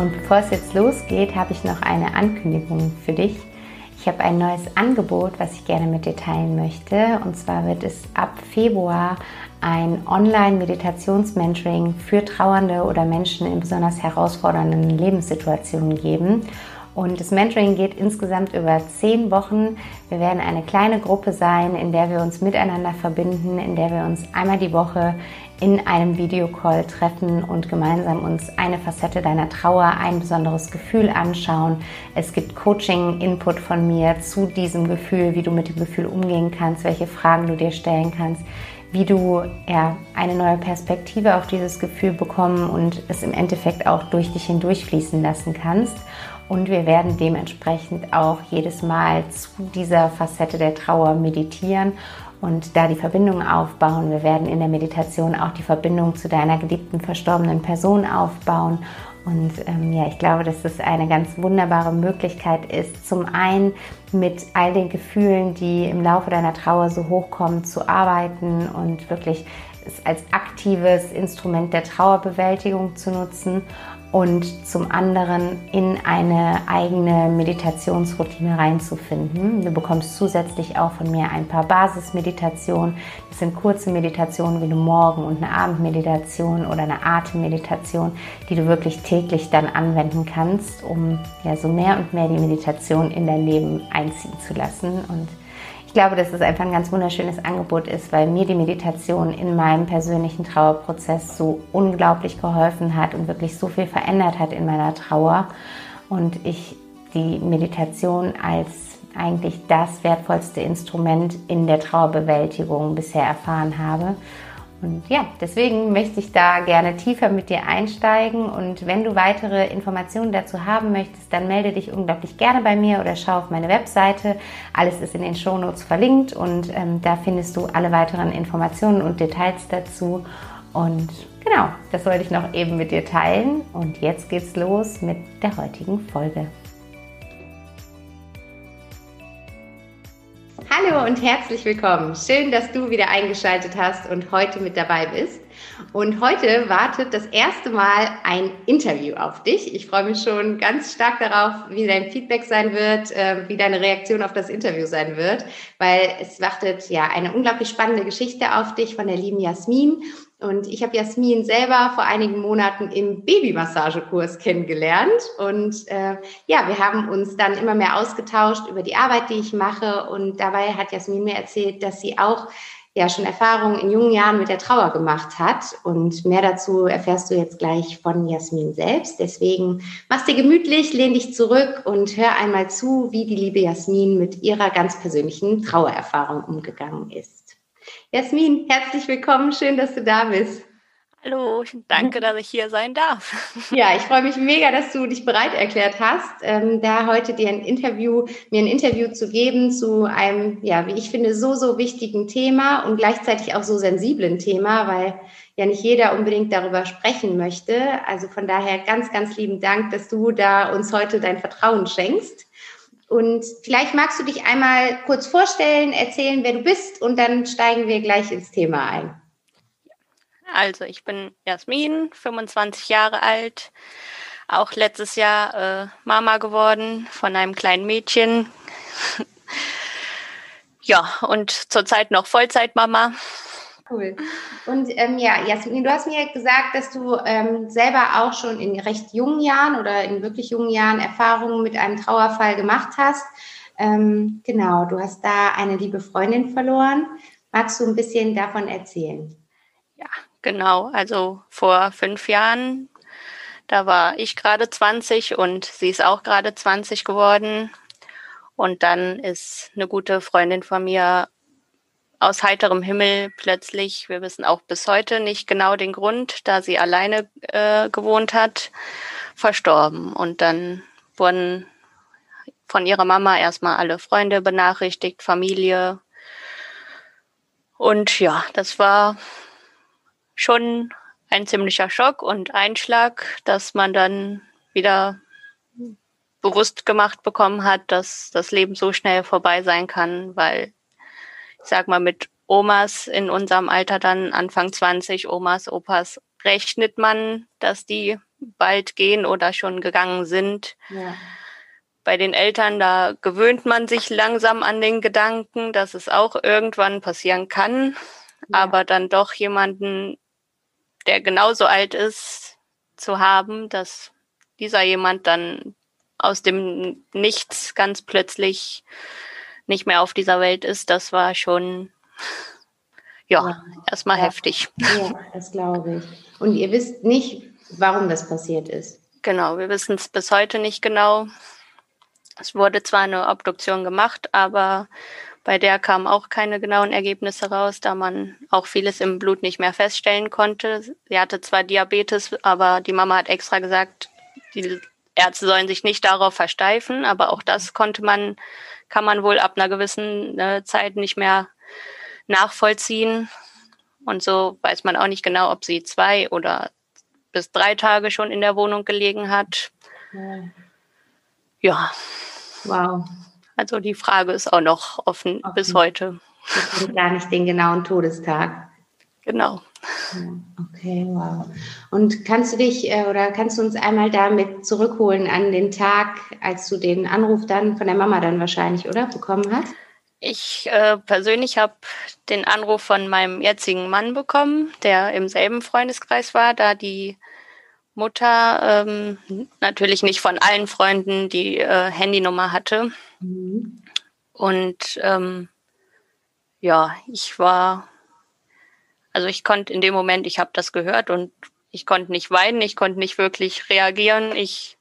Und bevor es jetzt losgeht, habe ich noch eine Ankündigung für dich. Ich habe ein neues Angebot, was ich gerne mit dir teilen möchte. Und zwar wird es ab Februar ein Online-Meditations-Mentoring für Trauernde oder Menschen in besonders herausfordernden Lebenssituationen geben. Und das Mentoring geht insgesamt über zehn Wochen. Wir werden eine kleine Gruppe sein, in der wir uns miteinander verbinden, in der wir uns einmal die Woche in einem Videocall treffen und gemeinsam uns eine Facette deiner Trauer, ein besonderes Gefühl anschauen. Es gibt Coaching-Input von mir zu diesem Gefühl, wie du mit dem Gefühl umgehen kannst, welche Fragen du dir stellen kannst, wie du ja, eine neue Perspektive auf dieses Gefühl bekommen und es im Endeffekt auch durch dich hindurchfließen lassen kannst. Und wir werden dementsprechend auch jedes Mal zu dieser Facette der Trauer meditieren und da die Verbindung aufbauen. Wir werden in der Meditation auch die Verbindung zu deiner geliebten verstorbenen Person aufbauen. Und ähm, ja, ich glaube, dass es eine ganz wunderbare Möglichkeit ist, zum einen mit all den Gefühlen, die im Laufe deiner Trauer so hochkommen, zu arbeiten und wirklich es als aktives Instrument der Trauerbewältigung zu nutzen und zum anderen in eine eigene Meditationsroutine reinzufinden. Du bekommst zusätzlich auch von mir ein paar Basismeditationen. Das sind kurze Meditationen wie eine Morgen- und eine Abendmeditation oder eine Atemmeditation, die du wirklich täglich dann anwenden kannst, um ja so mehr und mehr die Meditation in dein Leben einziehen zu lassen und ich glaube, dass es einfach ein ganz wunderschönes Angebot ist, weil mir die Meditation in meinem persönlichen Trauerprozess so unglaublich geholfen hat und wirklich so viel verändert hat in meiner Trauer. Und ich die Meditation als eigentlich das wertvollste Instrument in der Trauerbewältigung bisher erfahren habe. Und ja, deswegen möchte ich da gerne tiefer mit dir einsteigen. Und wenn du weitere Informationen dazu haben möchtest, dann melde dich unglaublich gerne bei mir oder schau auf meine Webseite. Alles ist in den Shownotes verlinkt und ähm, da findest du alle weiteren Informationen und Details dazu. Und genau, das wollte ich noch eben mit dir teilen. Und jetzt geht's los mit der heutigen Folge. Hallo und herzlich willkommen. Schön, dass du wieder eingeschaltet hast und heute mit dabei bist. Und heute wartet das erste Mal ein Interview auf dich. Ich freue mich schon ganz stark darauf, wie dein Feedback sein wird, äh, wie deine Reaktion auf das Interview sein wird, weil es wartet ja eine unglaublich spannende Geschichte auf dich von der lieben Jasmin. Und ich habe Jasmin selber vor einigen Monaten im Babymassagekurs kennengelernt. Und äh, ja, wir haben uns dann immer mehr ausgetauscht über die Arbeit, die ich mache. Und dabei hat Jasmin mir erzählt, dass sie auch ja schon Erfahrungen in jungen Jahren mit der Trauer gemacht hat. Und mehr dazu erfährst du jetzt gleich von Jasmin selbst. Deswegen mach's dir gemütlich, lehn dich zurück und hör einmal zu, wie die liebe Jasmin mit ihrer ganz persönlichen Trauererfahrung umgegangen ist. Jasmin, herzlich willkommen. Schön, dass du da bist. Hallo, danke, dass ich hier sein darf. Ja, ich freue mich mega, dass du dich bereit erklärt hast, ähm, da heute dir ein Interview, mir ein Interview zu geben zu einem, ja, wie ich finde, so, so wichtigen Thema und gleichzeitig auch so sensiblen Thema, weil ja nicht jeder unbedingt darüber sprechen möchte. Also von daher ganz, ganz lieben Dank, dass du da uns heute dein Vertrauen schenkst. Und vielleicht magst du dich einmal kurz vorstellen, erzählen, wer du bist und dann steigen wir gleich ins Thema ein. Also ich bin Jasmin, 25 Jahre alt, auch letztes Jahr äh, Mama geworden von einem kleinen Mädchen. ja, und zurzeit noch Vollzeitmama. Cool. Und ähm, ja, Jasmin, du hast mir gesagt, dass du ähm, selber auch schon in recht jungen Jahren oder in wirklich jungen Jahren Erfahrungen mit einem Trauerfall gemacht hast. Ähm, genau, du hast da eine liebe Freundin verloren. Magst du ein bisschen davon erzählen? Ja, genau. Also vor fünf Jahren, da war ich gerade 20 und sie ist auch gerade 20 geworden. Und dann ist eine gute Freundin von mir aus heiterem Himmel plötzlich, wir wissen auch bis heute nicht genau den Grund, da sie alleine äh, gewohnt hat, verstorben. Und dann wurden von ihrer Mama erstmal alle Freunde benachrichtigt, Familie. Und ja, das war schon ein ziemlicher Schock und Einschlag, dass man dann wieder bewusst gemacht bekommen hat, dass das Leben so schnell vorbei sein kann, weil ich sag mal, mit Omas in unserem Alter dann Anfang 20, Omas, Opas, rechnet man, dass die bald gehen oder schon gegangen sind. Ja. Bei den Eltern, da gewöhnt man sich langsam an den Gedanken, dass es auch irgendwann passieren kann, ja. aber dann doch jemanden, der genauso alt ist, zu haben, dass dieser jemand dann aus dem Nichts ganz plötzlich nicht mehr auf dieser Welt ist, das war schon, ja, ja. erstmal ja. heftig. Ja, das glaube ich. Und ihr wisst nicht, warum das passiert ist. Genau, wir wissen es bis heute nicht genau. Es wurde zwar eine Obduktion gemacht, aber bei der kamen auch keine genauen Ergebnisse raus, da man auch vieles im Blut nicht mehr feststellen konnte. Sie hatte zwar Diabetes, aber die Mama hat extra gesagt, die Ärzte sollen sich nicht darauf versteifen, aber auch das konnte man kann man wohl ab einer gewissen äh, Zeit nicht mehr nachvollziehen. Und so weiß man auch nicht genau, ob sie zwei oder bis drei Tage schon in der Wohnung gelegen hat. Ja. Wow. Also die Frage ist auch noch offen okay. bis heute. Ich kenne gar nicht den genauen Todestag. Genau. Okay, wow. Und kannst du dich äh, oder kannst du uns einmal damit zurückholen an den Tag, als du den Anruf dann von der Mama dann wahrscheinlich, oder, bekommen hast? Ich äh, persönlich habe den Anruf von meinem jetzigen Mann bekommen, der im selben Freundeskreis war, da die Mutter ähm, natürlich nicht von allen Freunden die äh, Handynummer hatte. Mhm. Und ähm, ja, ich war also ich konnte in dem Moment, ich habe das gehört und ich konnte nicht weinen, ich konnte nicht wirklich reagieren. Ich,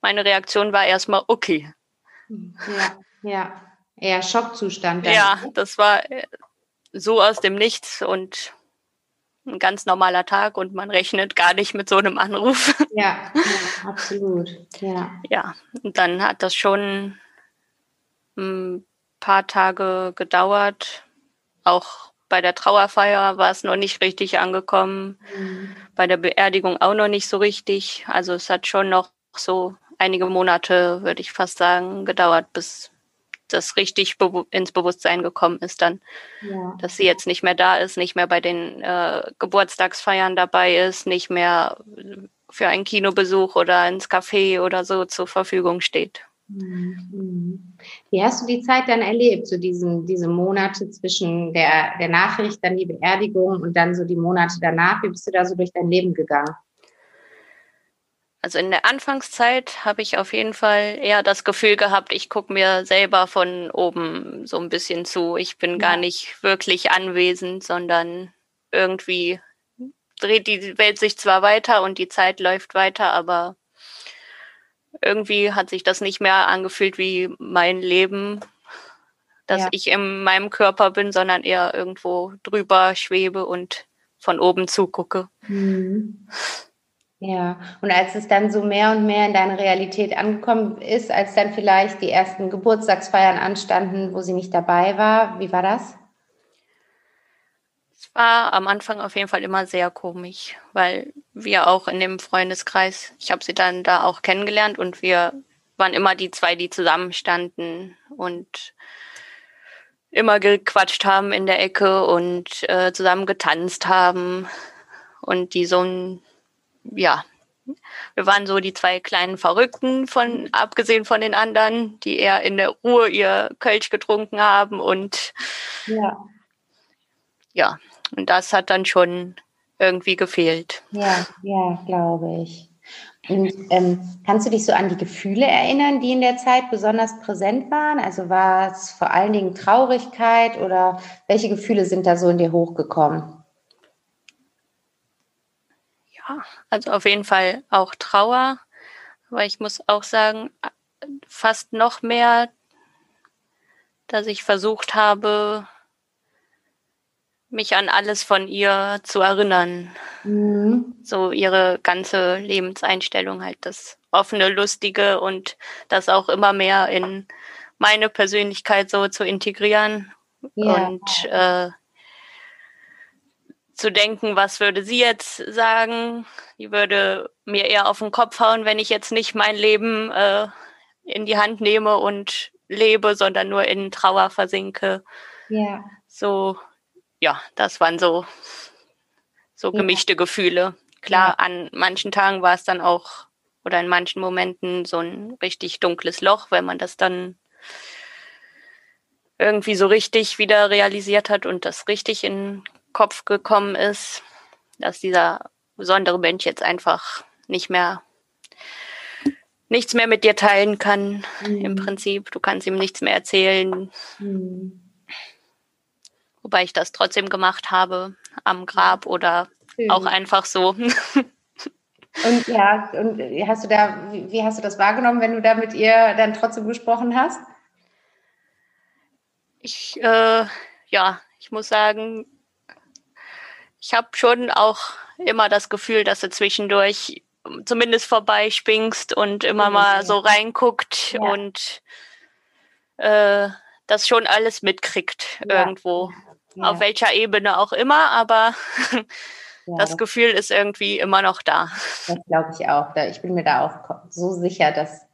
meine Reaktion war erstmal okay. Ja, ja, eher Schockzustand. Dann. Ja, das war äh, so aus dem Nichts und ein ganz normaler Tag und man rechnet gar nicht mit so einem Anruf. Ja, ja absolut. Ja. ja, und dann hat das schon ein paar Tage gedauert, auch bei der Trauerfeier war es noch nicht richtig angekommen. Mhm. Bei der Beerdigung auch noch nicht so richtig. Also es hat schon noch so einige Monate, würde ich fast sagen, gedauert, bis das richtig be ins Bewusstsein gekommen ist dann, ja. dass sie jetzt nicht mehr da ist, nicht mehr bei den äh, Geburtstagsfeiern dabei ist, nicht mehr für einen Kinobesuch oder ins Café oder so zur Verfügung steht. Mhm. Wie hast du die Zeit dann erlebt, so diesen, diese Monate zwischen der, der Nachricht, dann die Beerdigung und dann so die Monate danach? Wie bist du da so durch dein Leben gegangen? Also in der Anfangszeit habe ich auf jeden Fall eher das Gefühl gehabt, ich gucke mir selber von oben so ein bisschen zu. Ich bin ja. gar nicht wirklich anwesend, sondern irgendwie dreht die Welt sich zwar weiter und die Zeit läuft weiter, aber irgendwie hat sich das nicht mehr angefühlt wie mein Leben, dass ja. ich in meinem Körper bin, sondern eher irgendwo drüber schwebe und von oben zugucke. Mhm. Ja, und als es dann so mehr und mehr in deine Realität angekommen ist, als dann vielleicht die ersten Geburtstagsfeiern anstanden, wo sie nicht dabei war, wie war das? Es war am Anfang auf jeden Fall immer sehr komisch, weil wir auch in dem Freundeskreis, ich habe sie dann da auch kennengelernt und wir waren immer die zwei, die zusammenstanden und immer gequatscht haben in der Ecke und äh, zusammen getanzt haben. Und die so ein, ja, wir waren so die zwei kleinen Verrückten von, abgesehen von den anderen, die eher in der Ruhe ihr Kölsch getrunken haben und ja, ja Und das hat dann schon irgendwie gefehlt. Ja, ja, glaube ich. Und ähm, kannst du dich so an die Gefühle erinnern, die in der Zeit besonders präsent waren? Also war es vor allen Dingen Traurigkeit oder welche Gefühle sind da so in dir hochgekommen? Ja, also auf jeden Fall auch Trauer. Aber ich muss auch sagen, fast noch mehr, dass ich versucht habe, mich an alles von ihr zu erinnern. Mhm. So ihre ganze Lebenseinstellung, halt das offene, lustige und das auch immer mehr in meine Persönlichkeit so zu integrieren ja. und äh, zu denken, was würde sie jetzt sagen? Die würde mir eher auf den Kopf hauen, wenn ich jetzt nicht mein Leben äh, in die Hand nehme und lebe, sondern nur in Trauer versinke. Ja. So ja, das waren so, so gemischte Gefühle. Klar, ja. an manchen Tagen war es dann auch oder in manchen Momenten so ein richtig dunkles Loch, wenn man das dann irgendwie so richtig wieder realisiert hat und das richtig in den Kopf gekommen ist, dass dieser besondere Mensch jetzt einfach nicht mehr nichts mehr mit dir teilen kann mhm. im Prinzip. Du kannst ihm nichts mehr erzählen. Mhm. Wobei ich das trotzdem gemacht habe am Grab oder Schön. auch einfach so. Und ja, und hast du da, wie hast du das wahrgenommen, wenn du da mit ihr dann trotzdem gesprochen hast? Ich, äh, ja, ich muss sagen, ich habe schon auch immer das Gefühl, dass du zwischendurch zumindest vorbeispringst und immer ja. mal so reinguckt ja. und äh, das schon alles mitkriegt ja. irgendwo ja. auf welcher Ebene auch immer, aber ja, das, das Gefühl ist irgendwie immer noch da. Das glaube ich auch. Ich bin mir da auch so sicher, dass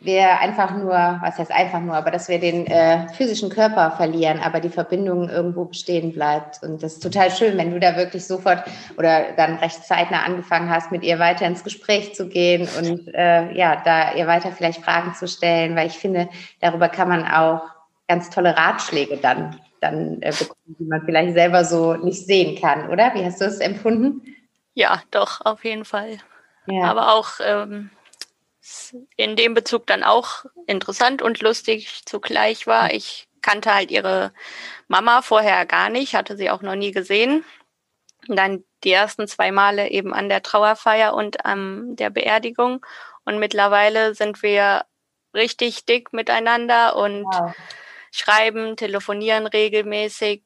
wir einfach nur, was heißt einfach nur, aber dass wir den äh, physischen Körper verlieren, aber die Verbindung irgendwo bestehen bleibt. Und das ist total schön, wenn du da wirklich sofort oder dann recht zeitnah angefangen hast, mit ihr weiter ins Gespräch zu gehen und äh, ja, da ihr weiter vielleicht Fragen zu stellen, weil ich finde, darüber kann man auch ganz tolle Ratschläge dann dann äh, bekommen, die man vielleicht selber so nicht sehen kann, oder? Wie hast du das empfunden? Ja, doch, auf jeden Fall. Ja. Aber auch ähm, in dem Bezug dann auch interessant und lustig zugleich war. Ich kannte halt ihre Mama vorher gar nicht, hatte sie auch noch nie gesehen. Und dann die ersten zwei Male eben an der Trauerfeier und an der Beerdigung. Und mittlerweile sind wir richtig dick miteinander und wow schreiben, telefonieren regelmäßig.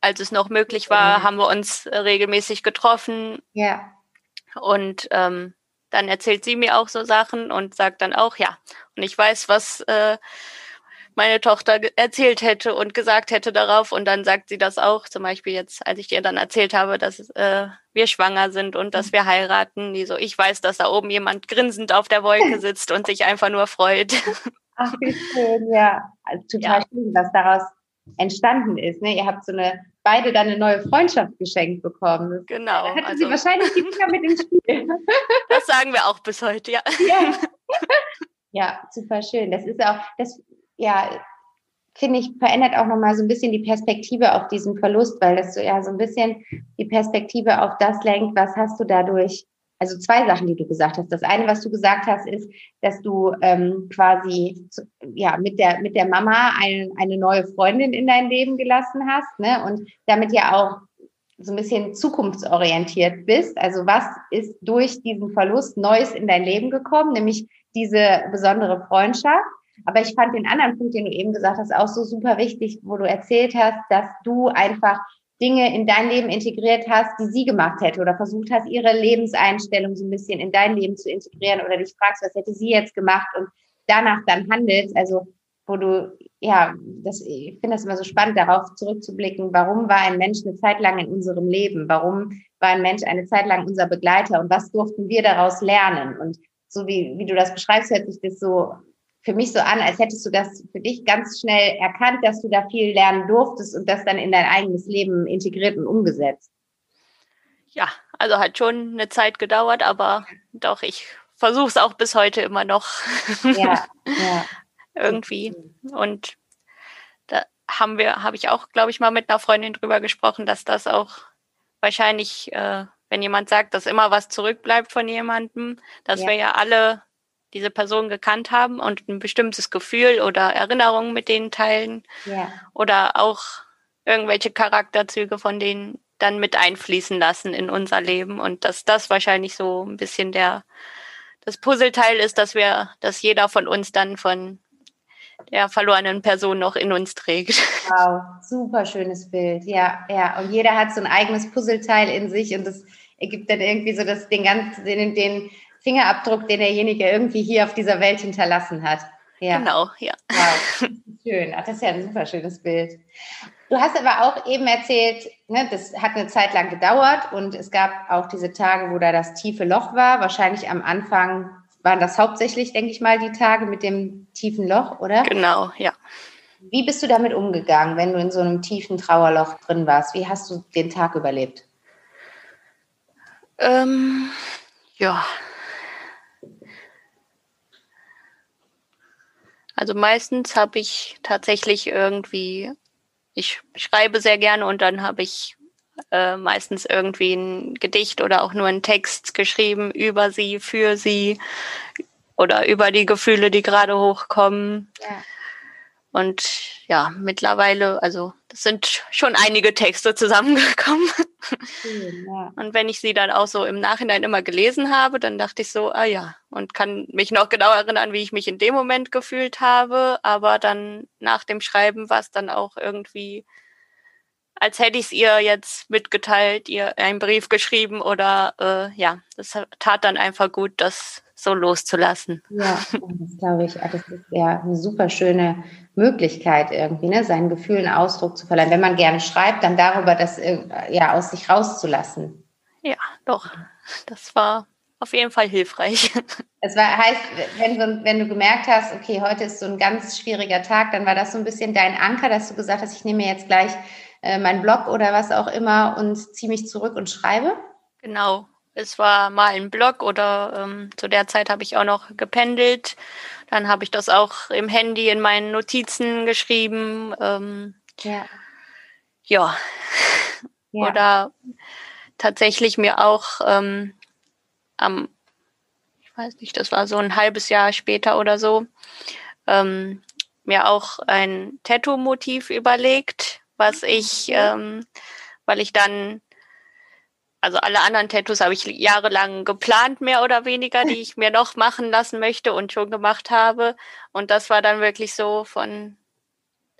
Als es noch möglich war, haben wir uns regelmäßig getroffen. Ja. Und ähm, dann erzählt sie mir auch so Sachen und sagt dann auch, ja, und ich weiß, was äh, meine Tochter erzählt hätte und gesagt hätte darauf. Und dann sagt sie das auch, zum Beispiel jetzt, als ich ihr dann erzählt habe, dass äh, wir schwanger sind und dass wir heiraten. Die so, ich weiß, dass da oben jemand grinsend auf der Wolke sitzt und sich einfach nur freut. Ach, wie schön, ja. Also, total ja. schön, was daraus entstanden ist. Ne? Ihr habt so eine, beide dann eine neue Freundschaft geschenkt bekommen. Genau. Da hatten also, sie wahrscheinlich die Finger mit dem Spiel. Das sagen wir auch bis heute, ja. Ja, ja super schön. Das ist auch, das, ja, finde ich, verändert auch nochmal so ein bisschen die Perspektive auf diesen Verlust, weil das so ja so ein bisschen die Perspektive auf das lenkt, was hast du dadurch also zwei Sachen, die du gesagt hast. Das eine, was du gesagt hast, ist, dass du ähm, quasi ja mit der mit der Mama ein, eine neue Freundin in dein Leben gelassen hast, ne? Und damit ja auch so ein bisschen zukunftsorientiert bist. Also was ist durch diesen Verlust Neues in dein Leben gekommen, nämlich diese besondere Freundschaft. Aber ich fand den anderen Punkt, den du eben gesagt hast, auch so super wichtig, wo du erzählt hast, dass du einfach Dinge in dein Leben integriert hast, die sie gemacht hätte oder versucht hast, ihre Lebenseinstellung so ein bisschen in dein Leben zu integrieren oder dich fragst, was hätte sie jetzt gemacht und danach dann handelst, also wo du, ja, das, ich finde das immer so spannend, darauf zurückzublicken, warum war ein Mensch eine Zeit lang in unserem Leben? Warum war ein Mensch eine Zeit lang unser Begleiter und was durften wir daraus lernen? Und so wie, wie du das beschreibst, hört sich das so für mich so an, als hättest du das für dich ganz schnell erkannt, dass du da viel lernen durftest und das dann in dein eigenes Leben integriert und umgesetzt. Ja, also hat schon eine Zeit gedauert, aber doch, ich versuche es auch bis heute immer noch. Ja, ja. Irgendwie. Und da, haben wir, habe ich auch, glaube ich, mal mit einer Freundin drüber gesprochen, dass das auch wahrscheinlich, äh, wenn jemand sagt, dass immer was zurückbleibt von jemandem, dass ja. wir ja alle diese Person gekannt haben und ein bestimmtes Gefühl oder Erinnerungen mit denen teilen. Ja. Oder auch irgendwelche Charakterzüge von denen dann mit einfließen lassen in unser Leben und dass das wahrscheinlich so ein bisschen der das Puzzleteil ist, dass wir, dass jeder von uns dann von der verlorenen Person noch in uns trägt. Wow, super schönes Bild. Ja, ja. Und jeder hat so ein eigenes Puzzleteil in sich und das ergibt dann irgendwie so das, den ganzen, den, den Fingerabdruck, den derjenige irgendwie hier auf dieser Welt hinterlassen hat. Ja. Genau, ja. Wow, schön. Ach, das ist ja ein super schönes Bild. Du hast aber auch eben erzählt, ne, das hat eine Zeit lang gedauert und es gab auch diese Tage, wo da das tiefe Loch war. Wahrscheinlich am Anfang waren das hauptsächlich, denke ich mal, die Tage mit dem tiefen Loch, oder? Genau, ja. Wie bist du damit umgegangen, wenn du in so einem tiefen Trauerloch drin warst? Wie hast du den Tag überlebt? Ähm, ja. Also meistens habe ich tatsächlich irgendwie ich schreibe sehr gerne und dann habe ich äh, meistens irgendwie ein Gedicht oder auch nur einen Text geschrieben über sie, für sie oder über die Gefühle, die gerade hochkommen. Ja. Und ja, mittlerweile, also das sind schon einige Texte zusammengekommen. Ja. Und wenn ich sie dann auch so im Nachhinein immer gelesen habe, dann dachte ich so, ah ja, und kann mich noch genau erinnern, wie ich mich in dem Moment gefühlt habe. Aber dann nach dem Schreiben war es dann auch irgendwie, als hätte ich es ihr jetzt mitgeteilt, ihr einen Brief geschrieben oder äh, ja, das tat dann einfach gut, das so loszulassen. Ja, das glaube ich, das ist ja eine super schöne Möglichkeit irgendwie, ne, seinen Gefühlen Ausdruck zu verleihen. Wenn man gerne schreibt, dann darüber das äh, ja aus sich rauszulassen. Ja, doch. Das war auf jeden Fall hilfreich. Es war, heißt, wenn du, wenn du gemerkt hast, okay, heute ist so ein ganz schwieriger Tag, dann war das so ein bisschen dein Anker, dass du gesagt hast, ich nehme mir jetzt gleich äh, meinen Blog oder was auch immer und ziehe mich zurück und schreibe? Genau, es war mal ein Blog oder ähm, zu der Zeit habe ich auch noch gependelt. Dann habe ich das auch im Handy in meinen Notizen geschrieben. Ähm, ja. ja. ja. Oder tatsächlich mir auch ähm, am, ich weiß nicht, das war so ein halbes Jahr später oder so, ähm, mir auch ein Tattoo-Motiv überlegt, was ich, ähm, weil ich dann also alle anderen Tattoos habe ich jahrelang geplant, mehr oder weniger, die ich mir noch machen lassen möchte und schon gemacht habe. Und das war dann wirklich so von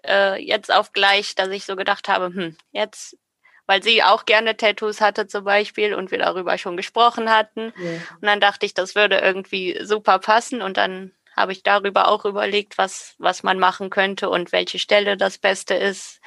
äh, jetzt auf gleich, dass ich so gedacht habe, hm, jetzt, weil sie auch gerne Tattoos hatte zum Beispiel und wir darüber schon gesprochen hatten. Ja. Und dann dachte ich, das würde irgendwie super passen. Und dann habe ich darüber auch überlegt, was, was man machen könnte und welche Stelle das Beste ist.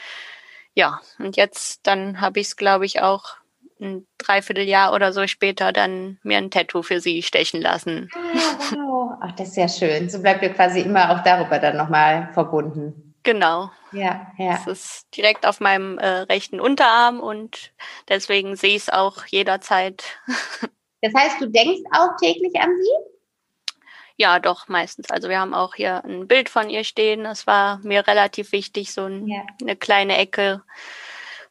Ja, und jetzt dann habe ich es, glaube ich, auch ein Dreivierteljahr oder so später dann mir ein Tattoo für sie stechen lassen. Ah, wow. Ach, das ist ja schön. So bleibt ihr quasi immer auch darüber dann nochmal verbunden. Genau. Ja, ja. Es ist direkt auf meinem äh, rechten Unterarm und deswegen sehe ich es auch jederzeit. Das heißt, du denkst auch täglich an sie? Ja, doch, meistens. Also wir haben auch hier ein Bild von ihr stehen. Das war mir relativ wichtig, so ein, ja. eine kleine Ecke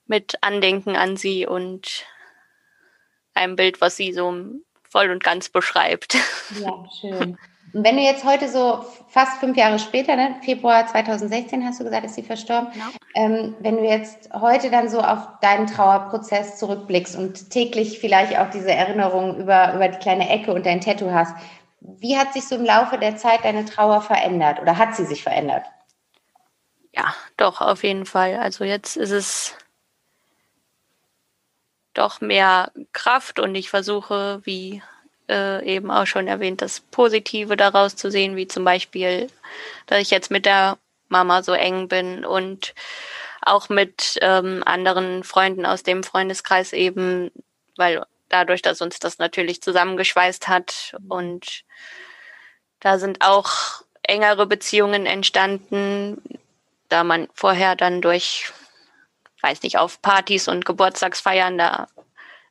mit Andenken an sie und einem Bild, was sie so voll und ganz beschreibt. Ja, schön. Und wenn du jetzt heute so fast fünf Jahre später, ne, Februar 2016 hast du gesagt, ist sie verstorben, genau. ähm, wenn du jetzt heute dann so auf deinen Trauerprozess zurückblickst und täglich vielleicht auch diese Erinnerungen über, über die kleine Ecke und dein Tattoo hast, wie hat sich so im Laufe der Zeit deine Trauer verändert oder hat sie sich verändert? Ja, doch, auf jeden Fall. Also jetzt ist es doch mehr Kraft und ich versuche, wie äh, eben auch schon erwähnt, das Positive daraus zu sehen, wie zum Beispiel, dass ich jetzt mit der Mama so eng bin und auch mit ähm, anderen Freunden aus dem Freundeskreis eben, weil dadurch, dass uns das natürlich zusammengeschweißt hat und da sind auch engere Beziehungen entstanden, da man vorher dann durch weiß nicht, auf Partys und Geburtstagsfeiern, da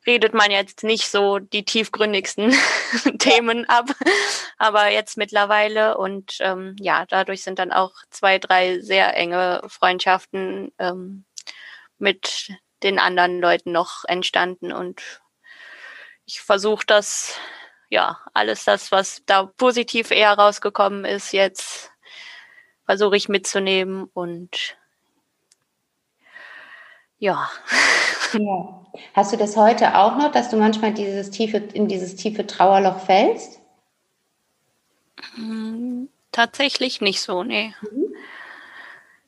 redet man jetzt nicht so die tiefgründigsten Themen ab, aber jetzt mittlerweile und ähm, ja, dadurch sind dann auch zwei, drei sehr enge Freundschaften ähm, mit den anderen Leuten noch entstanden und ich versuche das, ja, alles das, was da positiv eher rausgekommen ist, jetzt versuche ich mitzunehmen und ja. ja. Hast du das heute auch noch, dass du manchmal dieses tiefe, in dieses tiefe Trauerloch fällst? Hm, tatsächlich nicht so, nee. Mhm.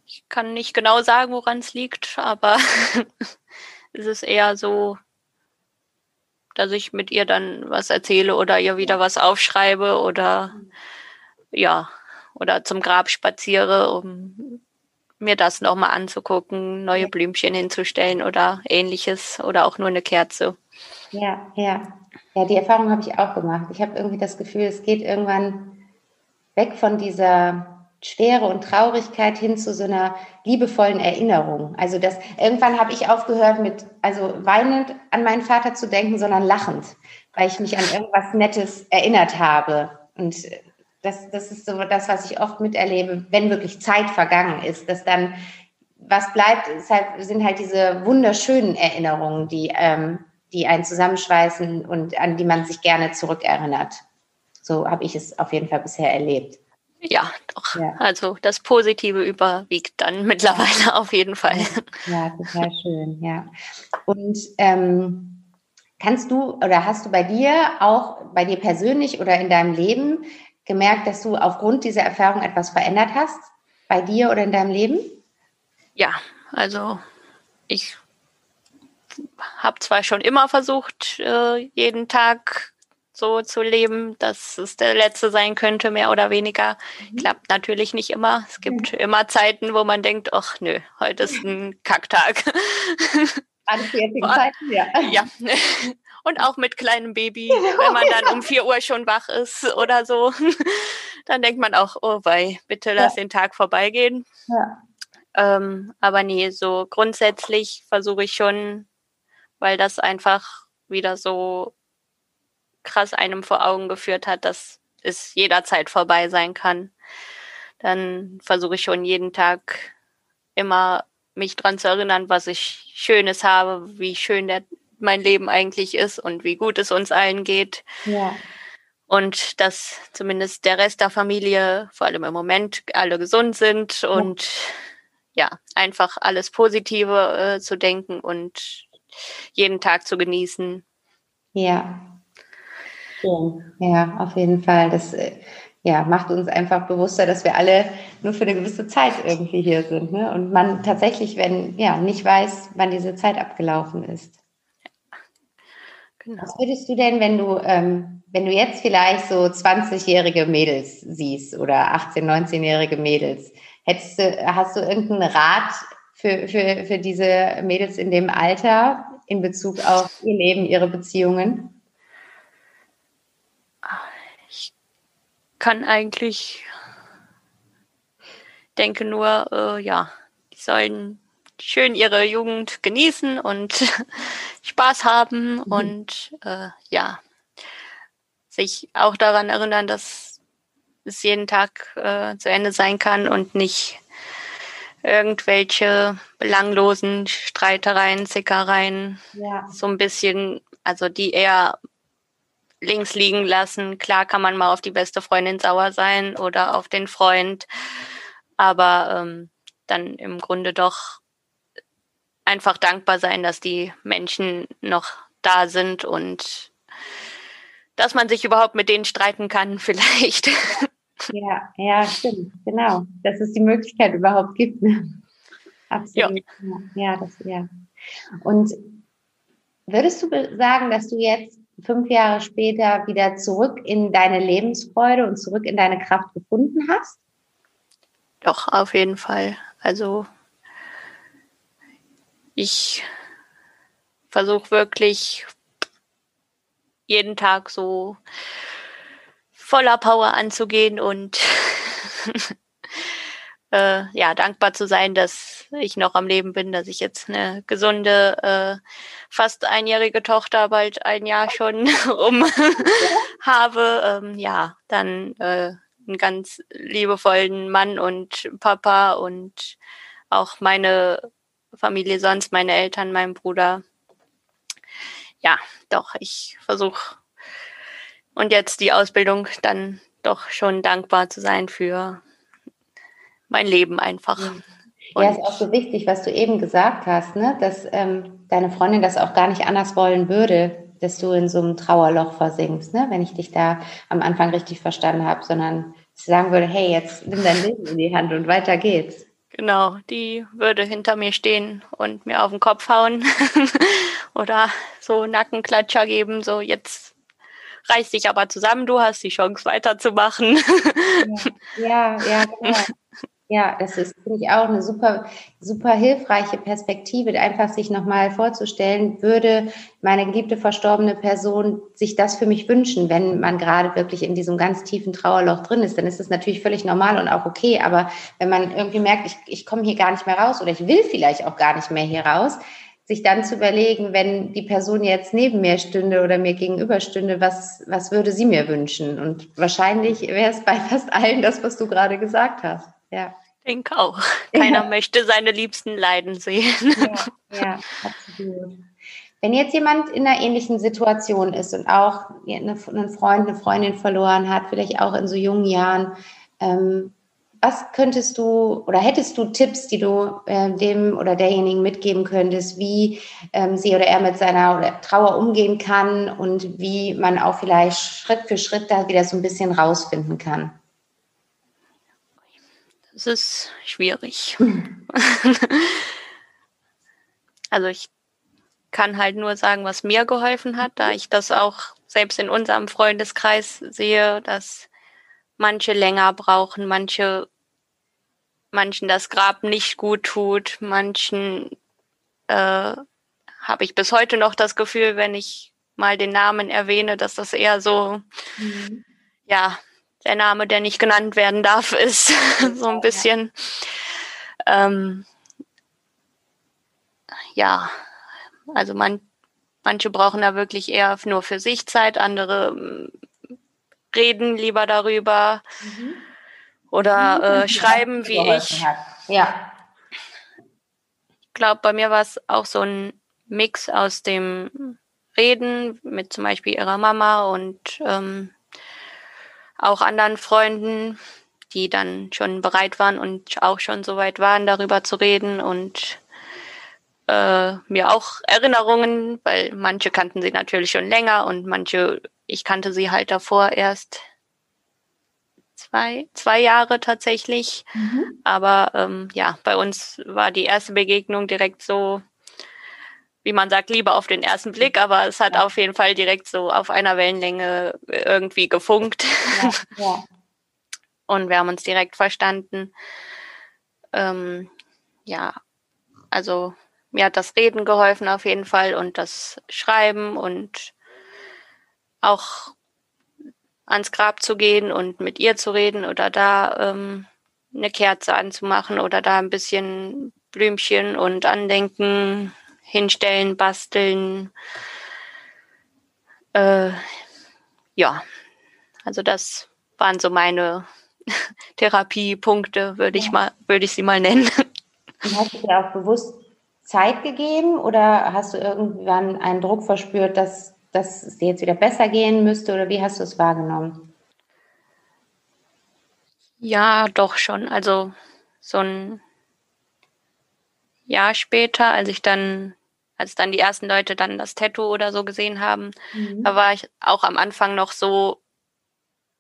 Ich kann nicht genau sagen, woran es liegt, aber es ist eher so, dass ich mit ihr dann was erzähle oder ihr wieder was aufschreibe oder ja, oder zum Grab spaziere, um mir das nochmal anzugucken, neue Blümchen hinzustellen oder ähnliches oder auch nur eine Kerze. Ja, ja. Ja, die Erfahrung habe ich auch gemacht. Ich habe irgendwie das Gefühl, es geht irgendwann weg von dieser Schwere und Traurigkeit hin zu so einer liebevollen Erinnerung. Also das irgendwann habe ich aufgehört mit also weinend an meinen Vater zu denken, sondern lachend, weil ich mich an irgendwas Nettes erinnert habe und das, das ist so das, was ich oft miterlebe, wenn wirklich Zeit vergangen ist, dass dann was bleibt, halt, sind halt diese wunderschönen Erinnerungen, die, ähm, die einen zusammenschweißen und an die man sich gerne zurückerinnert. So habe ich es auf jeden Fall bisher erlebt. Ja, doch. Ja. Also das Positive überwiegt dann mittlerweile auf jeden Fall. Ja, total schön, ja. Und ähm, kannst du oder hast du bei dir auch, bei dir persönlich oder in deinem Leben gemerkt, dass du aufgrund dieser Erfahrung etwas verändert hast? Bei dir oder in deinem Leben? Ja, also ich habe zwar schon immer versucht, äh, jeden Tag so zu leben, dass es der letzte sein könnte, mehr oder weniger. Mhm. Klappt natürlich nicht immer. Es gibt mhm. immer Zeiten, wo man denkt, ach nö, heute ist ein Kacktag. An Zeiten, ja. Ja. Und auch mit kleinem Baby, wenn man dann um 4 Uhr schon wach ist oder so, dann denkt man auch, oh wei, bitte lass ja. den Tag vorbeigehen. Ja. Ähm, aber nee, so grundsätzlich versuche ich schon, weil das einfach wieder so krass einem vor Augen geführt hat, dass es jederzeit vorbei sein kann. Dann versuche ich schon jeden Tag immer mich dran zu erinnern, was ich Schönes habe, wie schön der mein Leben eigentlich ist und wie gut es uns allen geht. Ja. Und dass zumindest der Rest der Familie, vor allem im Moment, alle gesund sind ja. und ja, einfach alles Positive äh, zu denken und jeden Tag zu genießen. Ja. Ja, auf jeden Fall. Das äh, ja, macht uns einfach bewusster, dass wir alle nur für eine gewisse Zeit irgendwie hier sind. Ne? Und man tatsächlich, wenn ja, nicht weiß, wann diese Zeit abgelaufen ist. Genau. Was würdest du denn, wenn du, ähm, wenn du jetzt vielleicht so 20-jährige Mädels siehst oder 18-, 19-jährige Mädels, hättest du, hast du irgendeinen Rat für, für, für diese Mädels in dem Alter in Bezug auf ihr Leben, ihre Beziehungen? Ich kann eigentlich, denke nur, äh, ja, die sollen schön ihre Jugend genießen und Spaß haben mhm. und äh, ja, sich auch daran erinnern, dass es jeden Tag äh, zu Ende sein kann und nicht irgendwelche belanglosen Streitereien, Zickereien, ja. so ein bisschen, also die eher links liegen lassen. Klar kann man mal auf die beste Freundin sauer sein oder auf den Freund, aber ähm, dann im Grunde doch einfach dankbar sein, dass die Menschen noch da sind und dass man sich überhaupt mit denen streiten kann, vielleicht. Ja, ja, stimmt, genau. Dass es die Möglichkeit überhaupt gibt. Absolut. Ja. ja, das, ja. Und würdest du sagen, dass du jetzt fünf Jahre später wieder zurück in deine Lebensfreude und zurück in deine Kraft gefunden hast? Doch, auf jeden Fall. Also ich versuche wirklich jeden Tag so voller Power anzugehen und äh, ja, dankbar zu sein, dass ich noch am Leben bin, dass ich jetzt eine gesunde, äh, fast einjährige Tochter bald ein Jahr schon um habe. Ähm, ja, dann äh, einen ganz liebevollen Mann und Papa und auch meine Familie sonst, meine Eltern, mein Bruder. Ja, doch, ich versuche und jetzt die Ausbildung dann doch schon dankbar zu sein für mein Leben einfach. Ja, ja ist auch so wichtig, was du eben gesagt hast, ne? dass ähm, deine Freundin das auch gar nicht anders wollen würde, dass du in so einem Trauerloch versinkst, ne? wenn ich dich da am Anfang richtig verstanden habe, sondern sie sagen würde, hey, jetzt nimm dein Leben in die Hand und weiter geht's. Genau, die würde hinter mir stehen und mir auf den Kopf hauen oder so Nackenklatscher geben, so jetzt reiß dich aber zusammen, du hast die Chance weiterzumachen. ja, ja, ja, genau. Ja, das ist, finde ich, auch eine super, super hilfreiche Perspektive, einfach sich nochmal vorzustellen, würde meine geliebte verstorbene Person sich das für mich wünschen, wenn man gerade wirklich in diesem ganz tiefen Trauerloch drin ist, dann ist das natürlich völlig normal und auch okay. Aber wenn man irgendwie merkt, ich, ich komme hier gar nicht mehr raus oder ich will vielleicht auch gar nicht mehr hier raus, sich dann zu überlegen, wenn die Person jetzt neben mir stünde oder mir gegenüber stünde, was, was würde sie mir wünschen? Und wahrscheinlich wäre es bei fast allen das, was du gerade gesagt hast. Ja. Ich denke auch. Keiner ja. möchte seine Liebsten leiden sehen. Ja, ja, absolut. Wenn jetzt jemand in einer ähnlichen Situation ist und auch einen Freund, eine Freundin verloren hat, vielleicht auch in so jungen Jahren, ähm, was könntest du oder hättest du Tipps, die du äh, dem oder derjenigen mitgeben könntest, wie ähm, sie oder er mit seiner Trauer umgehen kann und wie man auch vielleicht Schritt für Schritt da wieder so ein bisschen rausfinden kann? Das ist schwierig. also ich kann halt nur sagen, was mir geholfen hat, da ich das auch selbst in unserem Freundeskreis sehe, dass manche länger brauchen, manche manchen das Grab nicht gut tut, manchen äh, habe ich bis heute noch das Gefühl, wenn ich mal den Namen erwähne, dass das eher so, mhm. ja, der Name, der nicht genannt werden darf, ist so ein bisschen. Ähm, ja, also man, manche brauchen da wirklich eher nur für sich Zeit, andere mm, reden lieber darüber mhm. oder äh, schreiben wie ich. Ja. Ich glaube, bei mir war es auch so ein Mix aus dem Reden mit zum Beispiel ihrer Mama und ähm, auch anderen Freunden, die dann schon bereit waren und auch schon so weit waren, darüber zu reden und äh, mir auch Erinnerungen, weil manche kannten sie natürlich schon länger und manche, ich kannte sie halt davor erst zwei, zwei Jahre tatsächlich. Mhm. Aber ähm, ja, bei uns war die erste Begegnung direkt so, wie man sagt, lieber auf den ersten Blick, aber es hat ja. auf jeden Fall direkt so auf einer Wellenlänge irgendwie gefunkt. Ja, ja. Und wir haben uns direkt verstanden. Ähm, ja, also mir hat das Reden geholfen auf jeden Fall und das Schreiben und auch ans Grab zu gehen und mit ihr zu reden oder da ähm, eine Kerze anzumachen oder da ein bisschen Blümchen und Andenken hinstellen, basteln. Äh, ja, also das waren so meine Therapiepunkte, würde ich mal, würde ich sie mal nennen. Und hast du dir auch bewusst Zeit gegeben oder hast du irgendwann einen Druck verspürt, dass, dass es dir jetzt wieder besser gehen müsste oder wie hast du es wahrgenommen? Ja, doch schon. Also so ein Jahr später, als ich dann als dann die ersten Leute dann das Tattoo oder so gesehen haben, mhm. da war ich auch am Anfang noch so,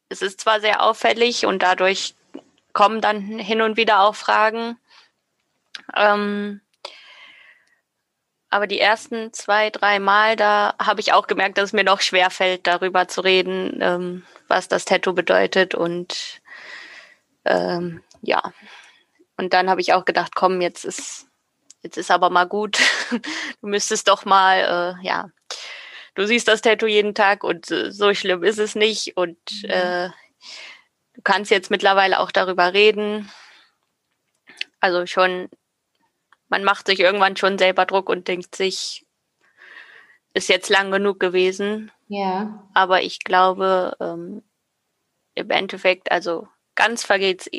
es ist zwar sehr auffällig und dadurch kommen dann hin und wieder auch Fragen. Ähm, aber die ersten zwei, drei Mal, da habe ich auch gemerkt, dass es mir noch schwer fällt, darüber zu reden, ähm, was das Tattoo bedeutet. Und ähm, ja, und dann habe ich auch gedacht, komm, jetzt ist jetzt ist aber mal gut, du müsstest doch mal, äh, ja, du siehst das Tattoo jeden Tag und äh, so schlimm ist es nicht und mhm. äh, du kannst jetzt mittlerweile auch darüber reden. Also schon man macht sich irgendwann schon selber Druck und denkt sich, ist jetzt lang genug gewesen. Ja. Aber ich glaube, ähm, im Endeffekt, also ganz vergeht's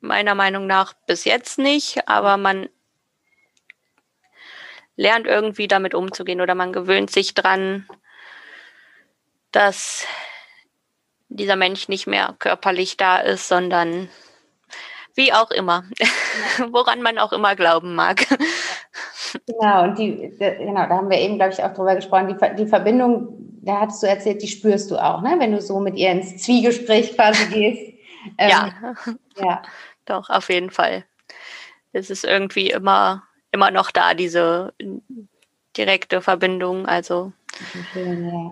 meiner Meinung nach bis jetzt nicht, aber man lernt irgendwie damit umzugehen oder man gewöhnt sich dran, dass dieser Mensch nicht mehr körperlich da ist, sondern wie auch immer, woran man auch immer glauben mag. Genau, und die, genau, da haben wir eben, glaube ich, auch drüber gesprochen. Die, die Verbindung, da hattest du erzählt, die spürst du auch, ne? wenn du so mit ihr ins Zwiegespräch quasi gehst. Ähm, ja. ja, doch, auf jeden Fall. Es ist irgendwie immer, immer noch da, diese direkte Verbindung. Also, schön, ja.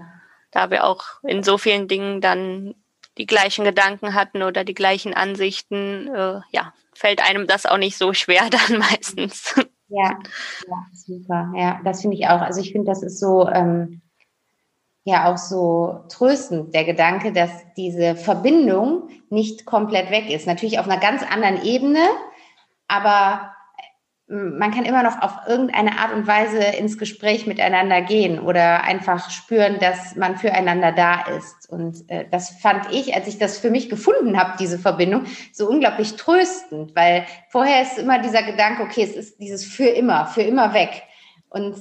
da wir auch in so vielen Dingen dann die gleichen Gedanken hatten oder die gleichen Ansichten, äh, ja, fällt einem das auch nicht so schwer dann meistens. Ja, ja super. Ja, das finde ich auch. Also ich finde, das ist so, ähm, ja, auch so tröstend, der Gedanke, dass diese Verbindung nicht komplett weg ist. Natürlich auf einer ganz anderen Ebene, aber man kann immer noch auf irgendeine Art und Weise ins Gespräch miteinander gehen oder einfach spüren, dass man füreinander da ist. Und äh, das fand ich, als ich das für mich gefunden habe, diese Verbindung, so unglaublich tröstend, weil vorher ist immer dieser Gedanke, okay, es ist dieses für immer, für immer weg. Und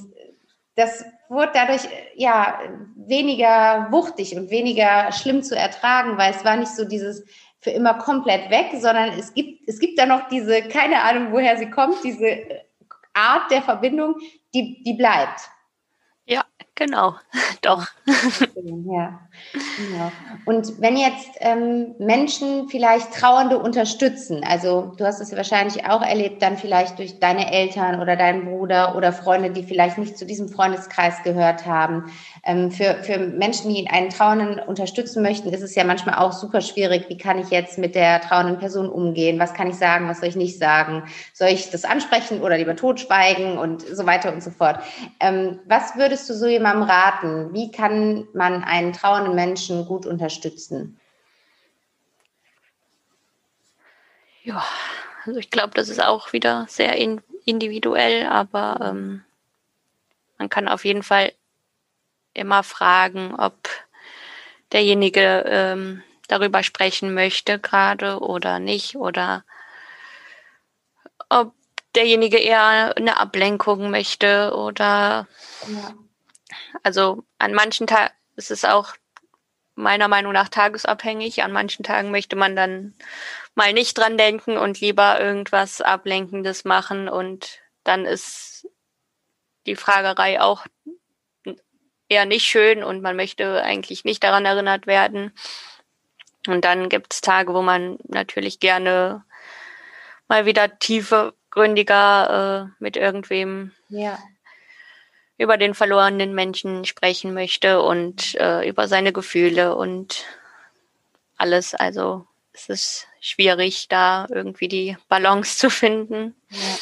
das wurde dadurch ja weniger wuchtig und weniger schlimm zu ertragen, weil es war nicht so dieses für immer komplett weg, sondern es gibt, es gibt da noch diese, keine Ahnung, woher sie kommt, diese Art der Verbindung, die, die bleibt. Ja, genau, doch. Ja, genau. Und wenn jetzt ähm, Menschen vielleicht Trauernde unterstützen, also du hast es ja wahrscheinlich auch erlebt, dann vielleicht durch deine Eltern oder deinen Bruder oder Freunde, die vielleicht nicht zu diesem Freundeskreis gehört haben. Ähm, für, für Menschen, die einen Trauernden unterstützen möchten, ist es ja manchmal auch super schwierig. Wie kann ich jetzt mit der trauernden Person umgehen? Was kann ich sagen? Was soll ich nicht sagen? Soll ich das ansprechen oder lieber totschweigen und so weiter und so fort? Ähm, was würdest du so jemandem raten? Wie kann man einen trauernden Menschen gut unterstützen? Ja, also ich glaube, das ist auch wieder sehr in, individuell, aber ähm, man kann auf jeden Fall immer fragen, ob derjenige ähm, darüber sprechen möchte gerade oder nicht oder ob derjenige eher eine Ablenkung möchte oder ja. Also an manchen Tagen ist es auch meiner Meinung nach tagesabhängig. An manchen Tagen möchte man dann mal nicht dran denken und lieber irgendwas Ablenkendes machen und dann ist die Fragerei auch eher nicht schön und man möchte eigentlich nicht daran erinnert werden. Und dann gibt es Tage, wo man natürlich gerne mal wieder tiefergründiger äh, mit irgendwem ja. Über den verlorenen Menschen sprechen möchte und äh, über seine Gefühle und alles. Also es ist schwierig, da irgendwie die Balance zu finden. Ja.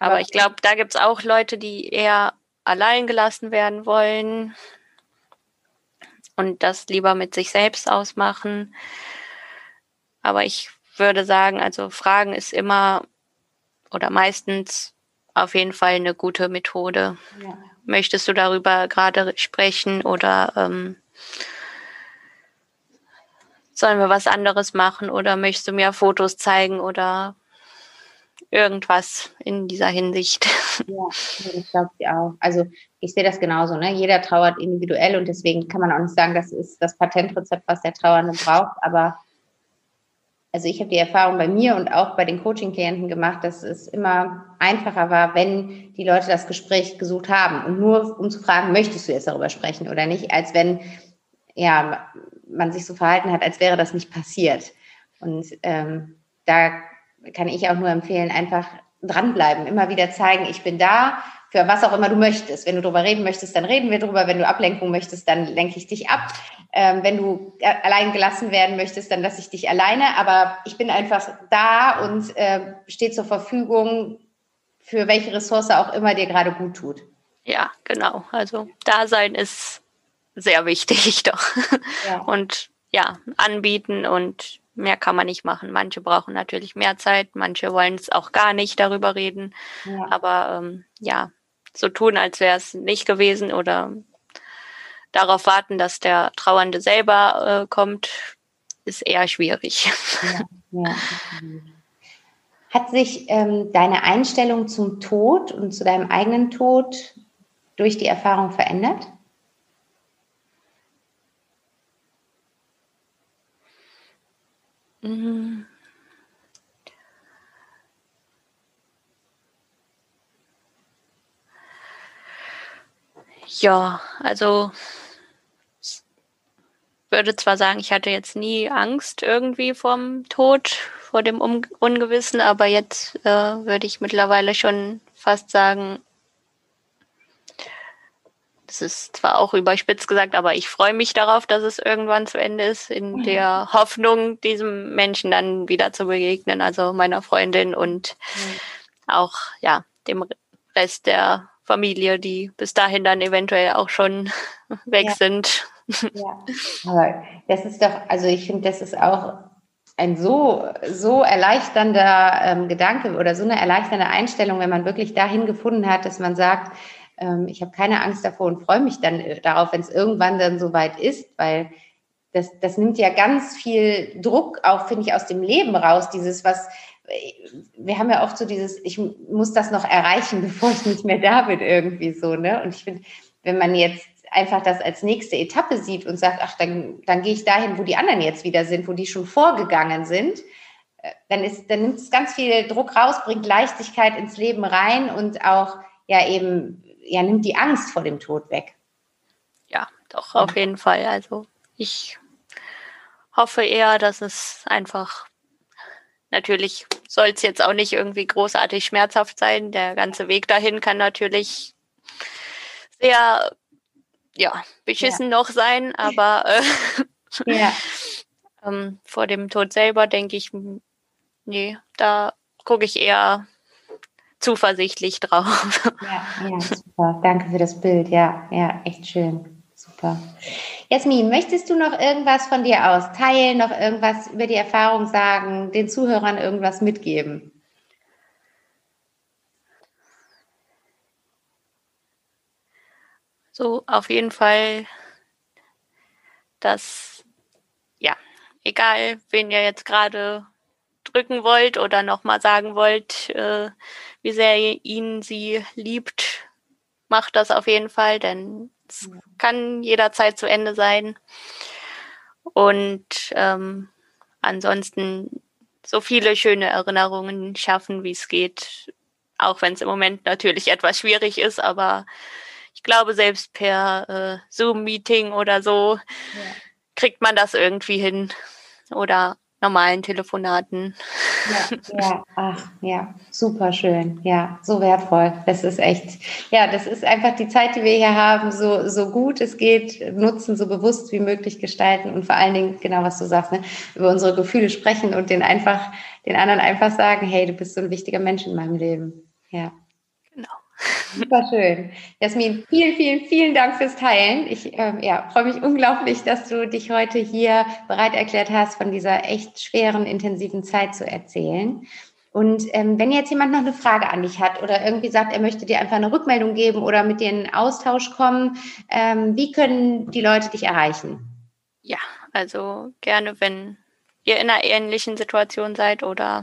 Aber ich glaube, da gibt es auch Leute, die eher allein gelassen werden wollen und das lieber mit sich selbst ausmachen. Aber ich würde sagen, also Fragen ist immer oder meistens auf jeden Fall eine gute Methode. Ja. Möchtest du darüber gerade sprechen oder ähm, sollen wir was anderes machen oder möchtest du mir Fotos zeigen oder irgendwas in dieser Hinsicht. Ja, ich glaube ich auch. Also ich sehe das genauso. Ne? Jeder trauert individuell und deswegen kann man auch nicht sagen, das ist das Patentrezept, was der Trauernde braucht. Aber also ich habe die Erfahrung bei mir und auch bei den Coaching-Klienten gemacht, dass es immer einfacher war, wenn die Leute das Gespräch gesucht haben und nur um zu fragen, möchtest du jetzt darüber sprechen oder nicht, als wenn ja man sich so verhalten hat, als wäre das nicht passiert. Und ähm, da kann ich auch nur empfehlen, einfach dranbleiben, immer wieder zeigen, ich bin da, für was auch immer du möchtest. Wenn du darüber reden möchtest, dann reden wir darüber. Wenn du Ablenkung möchtest, dann lenke ich dich ab. Ähm, wenn du allein gelassen werden möchtest, dann lasse ich dich alleine. Aber ich bin einfach da und äh, stehe zur Verfügung für welche Ressource auch immer dir gerade gut tut. Ja, genau. Also Dasein ist sehr wichtig doch. Ja. Und ja, anbieten und mehr kann man nicht machen. Manche brauchen natürlich mehr Zeit, manche wollen es auch gar nicht darüber reden. Ja. Aber ähm, ja, so tun, als wäre es nicht gewesen oder darauf warten, dass der Trauernde selber äh, kommt, ist eher schwierig. Ja, ja. Hat sich ähm, deine Einstellung zum Tod und zu deinem eigenen Tod durch die Erfahrung verändert? Mhm. Ja, also ich würde zwar sagen, ich hatte jetzt nie Angst irgendwie vom Tod, vor dem Un Ungewissen, aber jetzt äh, würde ich mittlerweile schon fast sagen, das ist zwar auch überspitzt gesagt, aber ich freue mich darauf, dass es irgendwann zu Ende ist, in mhm. der Hoffnung, diesem Menschen dann wieder zu begegnen, also meiner Freundin und mhm. auch ja dem Rest der Familie, die bis dahin dann eventuell auch schon weg ja. sind. Ja, aber das ist doch, also ich finde, das ist auch ein so, so erleichternder ähm, Gedanke oder so eine erleichternde Einstellung, wenn man wirklich dahin gefunden hat, dass man sagt, ähm, ich habe keine Angst davor und freue mich dann äh, darauf, wenn es irgendwann dann soweit ist, weil das, das nimmt ja ganz viel Druck auch, finde ich, aus dem Leben raus. Dieses, was, wir haben ja oft so dieses, ich muss das noch erreichen, bevor ich nicht mehr da bin, irgendwie so, ne? Und ich finde, wenn man jetzt einfach das als nächste Etappe sieht und sagt, ach, dann, dann gehe ich dahin, wo die anderen jetzt wieder sind, wo die schon vorgegangen sind, äh, dann ist, dann nimmt es ganz viel Druck raus, bringt Leichtigkeit ins Leben rein und auch ja eben ja, nimmt die Angst vor dem Tod weg. Ja, doch, auf jeden Fall. Also ich hoffe eher, dass es einfach, natürlich soll es jetzt auch nicht irgendwie großartig schmerzhaft sein. Der ganze Weg dahin kann natürlich sehr, ja, beschissen ja. noch sein, aber äh, ja. ähm, vor dem Tod selber denke ich, nee, da gucke ich eher zuversichtlich drauf. Ja, ja, super. Danke für das Bild. Ja, ja, echt schön. Super. Jasmin, möchtest du noch irgendwas von dir aus teilen, noch irgendwas über die Erfahrung sagen, den Zuhörern irgendwas mitgeben? So, auf jeden Fall, dass, ja, egal, wen ihr jetzt gerade drücken wollt oder nochmal sagen wollt, äh, wie sehr ihr ihn sie liebt, macht das auf jeden Fall, denn es kann jederzeit zu Ende sein. Und ähm, ansonsten so viele schöne Erinnerungen schaffen, wie es geht, auch wenn es im Moment natürlich etwas schwierig ist, aber ich glaube, selbst per äh, Zoom-Meeting oder so ja. kriegt man das irgendwie hin. Oder normalen Telefonaten. Ja, ja, ach, ja, super schön. Ja, so wertvoll. Das ist echt, ja, das ist einfach die Zeit, die wir hier haben, so, so gut es geht, nutzen, so bewusst wie möglich gestalten und vor allen Dingen, genau was du sagst, ne, über unsere Gefühle sprechen und den einfach, den anderen einfach sagen, hey, du bist so ein wichtiger Mensch in meinem Leben. Ja. Super schön. Jasmin, vielen, vielen, vielen Dank fürs Teilen. Ich äh, ja, freue mich unglaublich, dass du dich heute hier bereit erklärt hast, von dieser echt schweren, intensiven Zeit zu erzählen. Und ähm, wenn jetzt jemand noch eine Frage an dich hat oder irgendwie sagt, er möchte dir einfach eine Rückmeldung geben oder mit dir in Austausch kommen, ähm, wie können die Leute dich erreichen? Ja, also gerne, wenn ihr in einer ähnlichen Situation seid oder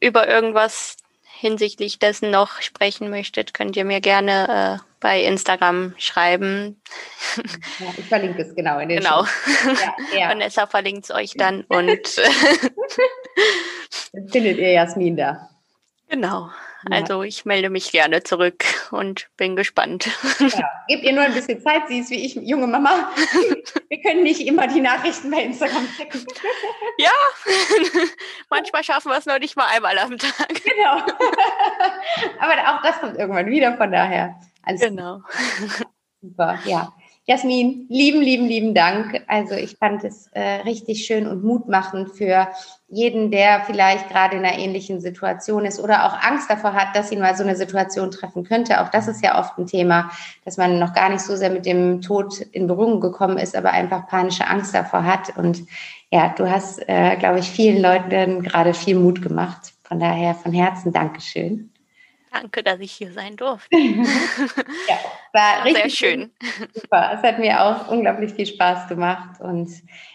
über irgendwas hinsichtlich dessen noch sprechen möchtet, könnt ihr mir gerne äh, bei Instagram schreiben. Ja, ich verlinke es genau in den Genau. Ja, ja. Vanessa verlinkt es euch dann und findet ihr Jasmin da. Genau. Also ich melde mich gerne zurück und bin gespannt. Ja, gebt ihr nur ein bisschen Zeit, sie ist wie ich, junge Mama. Wir können nicht immer die Nachrichten bei Instagram checken. Ja, manchmal schaffen wir es noch nicht mal einmal am Tag. Genau. Aber auch das kommt irgendwann wieder, von daher. Alles genau. Super, ja. Jasmin, lieben, lieben, lieben Dank. Also ich fand es äh, richtig schön und mutmachend für jeden, der vielleicht gerade in einer ähnlichen Situation ist oder auch Angst davor hat, dass ihn mal so eine Situation treffen könnte. Auch das ist ja oft ein Thema, dass man noch gar nicht so sehr mit dem Tod in Berührung gekommen ist, aber einfach panische Angst davor hat. Und ja, du hast, äh, glaube ich, vielen Leuten gerade viel Mut gemacht. Von daher von Herzen Dankeschön. Danke, dass ich hier sein durfte. ja, war richtig sehr schön. Super. Es hat mir auch unglaublich viel Spaß gemacht und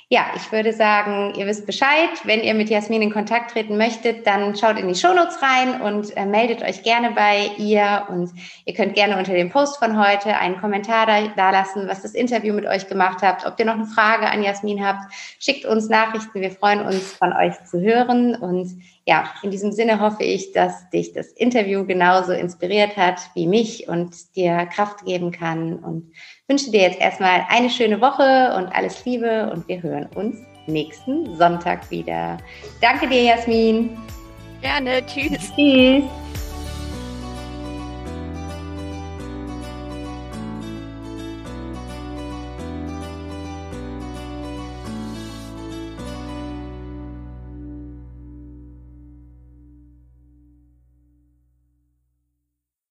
ja, ich würde sagen, ihr wisst Bescheid. Wenn ihr mit Jasmin in Kontakt treten möchtet, dann schaut in die Shownotes rein und äh, meldet euch gerne bei ihr. Und ihr könnt gerne unter dem Post von heute einen Kommentar da, lassen, was das Interview mit euch gemacht habt. Ob ihr noch eine Frage an Jasmin habt, schickt uns Nachrichten. Wir freuen uns, von euch zu hören. Und ja, in diesem Sinne hoffe ich, dass dich das Interview genauso inspiriert hat wie mich und dir Kraft geben kann. Und wünsche dir jetzt erstmal eine schöne Woche und alles Liebe und wir hören uns nächsten Sonntag wieder. Danke dir, Jasmin. Gerne. Tschüss. Tschüss.